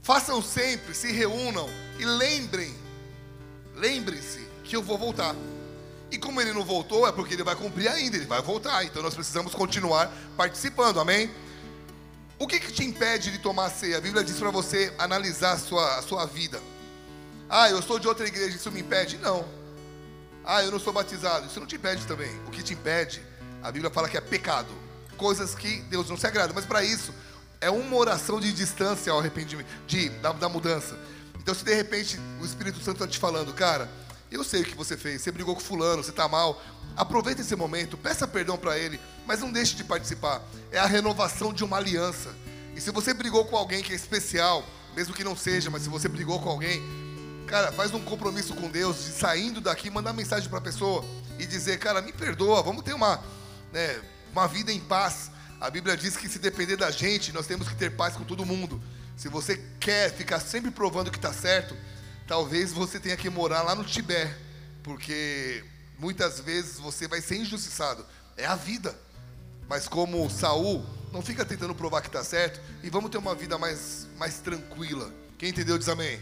Façam sempre, se reúnam e lembrem lembre-se que eu vou voltar. E como ele não voltou, é porque ele vai cumprir ainda, ele vai voltar. Então nós precisamos continuar participando, amém? O que, que te impede de tomar ceia? A Bíblia diz para você analisar a sua, a sua vida. Ah, eu sou de outra igreja, isso me impede? Não. Ah, eu não sou batizado, isso não te impede também. O que te impede, a Bíblia fala que é pecado. Coisas que Deus não se agrada. Mas para isso, é uma oração de distância ao arrependimento, de, da, da mudança. Então, se de repente o Espírito Santo está te falando, cara, eu sei o que você fez, você brigou com fulano, você está mal. Aproveita esse momento, peça perdão para ele, mas não deixe de participar. É a renovação de uma aliança. E se você brigou com alguém que é especial, mesmo que não seja, mas se você brigou com alguém, cara, faz um compromisso com Deus de saindo daqui, mandar mensagem para a pessoa e dizer, cara, me perdoa, vamos ter uma, né, uma vida em paz. A Bíblia diz que se depender da gente, nós temos que ter paz com todo mundo. Se você quer ficar sempre provando que está certo, talvez você tenha que morar lá no Tibete, porque muitas vezes você vai ser injustiçado. É a vida. Mas como Saul, não fica tentando provar que está certo e vamos ter uma vida mais, mais tranquila. Quem entendeu diz amém.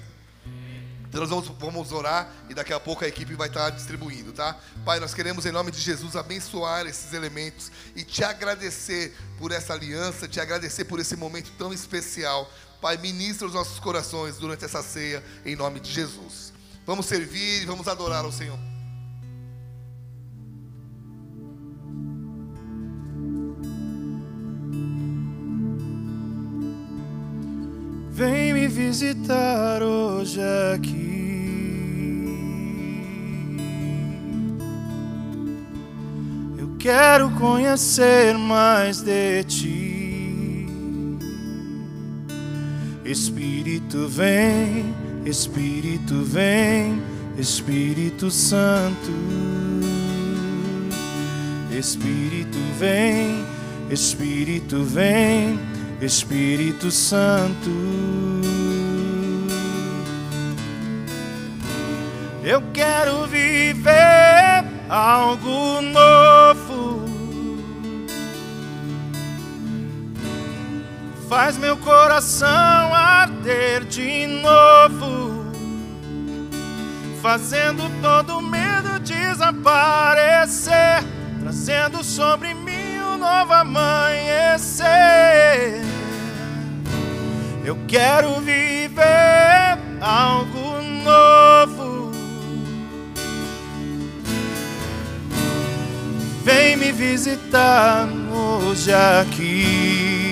Então nós vamos, vamos orar e daqui a pouco a equipe vai estar distribuindo, tá? Pai, nós queremos em nome de Jesus abençoar esses elementos e te agradecer por essa aliança, te agradecer por esse momento tão especial. Pai, ministra os nossos corações durante essa ceia, em nome de Jesus. Vamos servir e vamos adorar ao Senhor. Vem me visitar hoje aqui. Eu quero conhecer mais de ti. Espírito vem, Espírito vem, Espírito Santo. Espírito vem, Espírito vem, Espírito Santo. Eu quero viver algo novo. Faz meu coração arder de novo, fazendo todo medo desaparecer, trazendo sobre mim um novo amanhecer. Eu quero viver algo novo. Vem me visitar hoje aqui.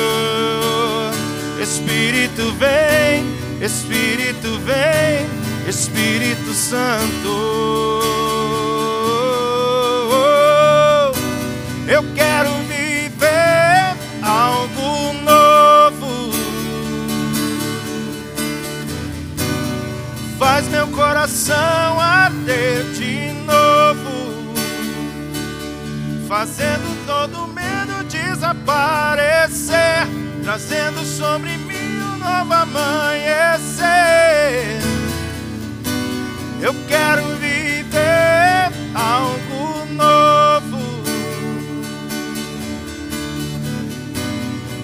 Espírito vem, Espírito vem, Espírito Santo. Eu quero viver algo novo. Faz meu coração arder de novo, fazendo todo medo desaparecer, trazendo sobre mim um novo amanhecer. Eu quero viver algo novo.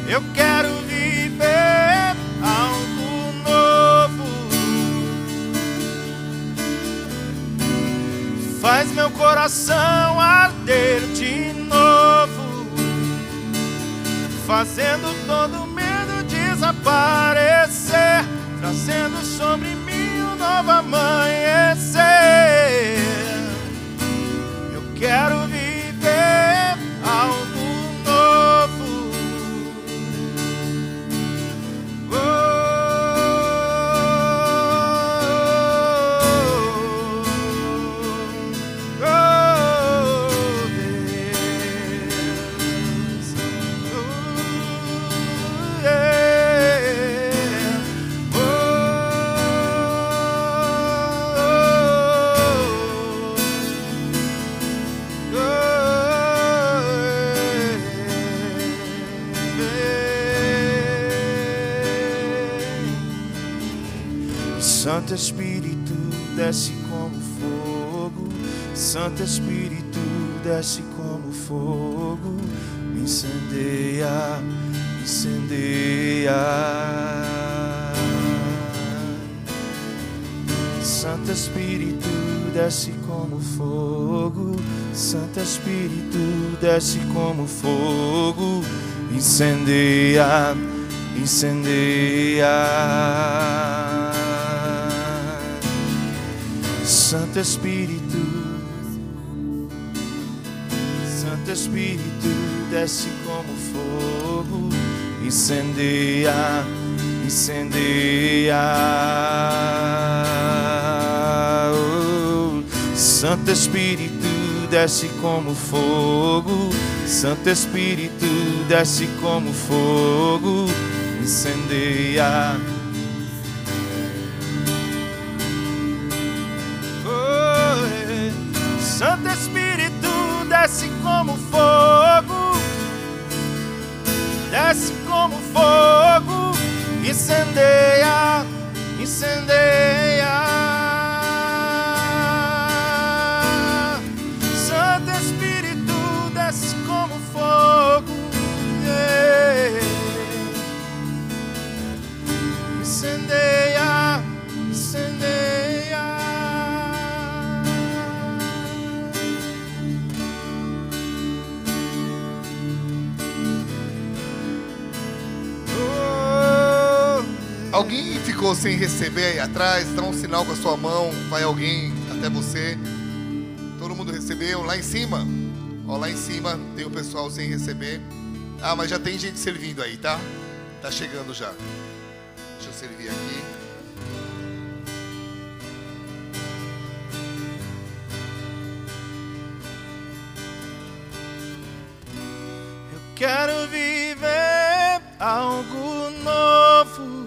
Eu quero viver algo novo. Faz meu coração arder fazendo todo medo desaparecer, trazendo sobre mim um novo amanhecer. Eu quero Santo Espírito, desce como fogo. Me incendeia, me incendeia. Santo Espírito, desce como fogo. Santo Espírito, desce como fogo. Incendeia, incendeia. Santo Espírito, Espírito, desce como fogo. Incendeia, incendeia. Oh, Santo Espírito, desce como fogo. Santo Espírito, desce como fogo. Incendeia. Desce como fogo. Desce como fogo. Incendeia, incendeia. Alguém ficou sem receber aí atrás? Dá um sinal com a sua mão. Vai alguém até você. Todo mundo recebeu? Lá em cima? Ó, lá em cima tem o pessoal sem receber. Ah, mas já tem gente servindo aí, tá? Tá chegando já. Deixa eu servir aqui. Eu quero viver algo novo.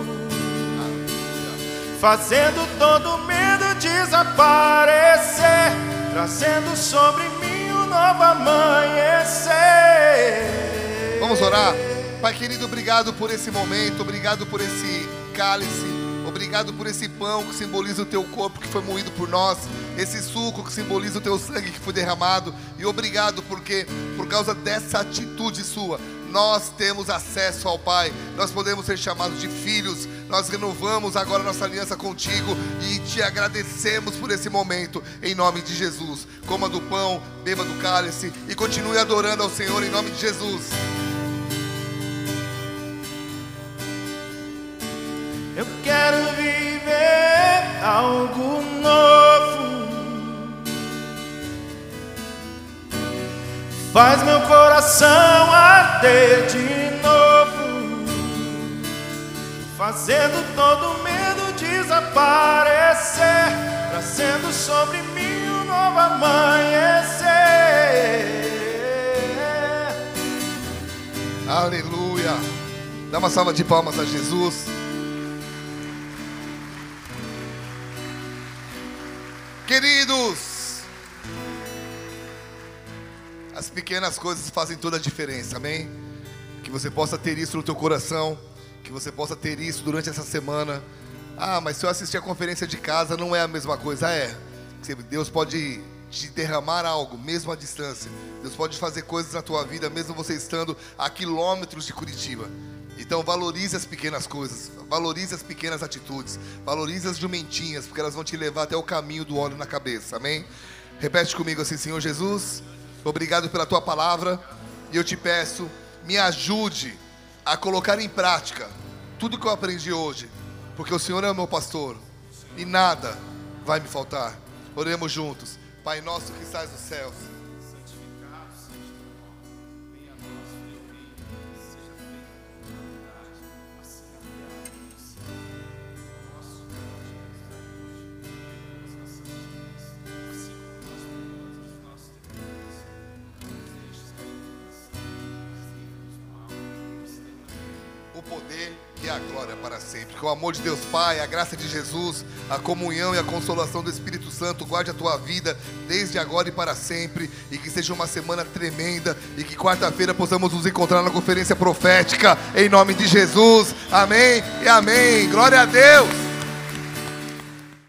fazendo todo medo desaparecer, trazendo sobre mim um novo amanhecer. Vamos orar? Pai querido, obrigado por esse momento, obrigado por esse cálice, obrigado por esse pão que simboliza o teu corpo que foi moído por nós, esse suco que simboliza o teu sangue que foi derramado, e obrigado porque, por causa dessa atitude sua, nós temos acesso ao Pai, nós podemos ser chamados de filhos, nós renovamos agora nossa aliança contigo e te agradecemos por esse momento, em nome de Jesus. Coma do pão, beba do cálice e continue adorando ao Senhor em nome de Jesus. Eu quero viver algo novo. Faz meu coração arder de novo, fazendo todo medo desaparecer, trazendo sobre mim um novo amanhecer. Aleluia. Dá uma salva de palmas a Jesus. Queridos, as pequenas coisas fazem toda a diferença, amém? Que você possa ter isso no teu coração, que você possa ter isso durante essa semana. Ah, mas se eu assistir a conferência de casa não é a mesma coisa, é. Deus pode te derramar algo, mesmo à distância. Deus pode fazer coisas na tua vida, mesmo você estando a quilômetros de Curitiba. Então valorize as pequenas coisas, valorize as pequenas atitudes, valorize as jumentinhas, porque elas vão te levar até o caminho do óleo na cabeça, amém? Repete comigo assim, Senhor Jesus, obrigado pela tua palavra, e eu te peço, me ajude a colocar em prática tudo que eu aprendi hoje, porque o Senhor é o meu pastor, e nada vai me faltar. Oremos juntos. Pai nosso que estás nos céus. Poder e a glória para sempre. Que o amor de Deus Pai, a graça de Jesus, a comunhão e a consolação do Espírito Santo guarde a tua vida desde agora e para sempre. E que seja uma semana tremenda. E que quarta-feira possamos nos encontrar na conferência profética. Em nome de Jesus. Amém e amém. Glória a Deus.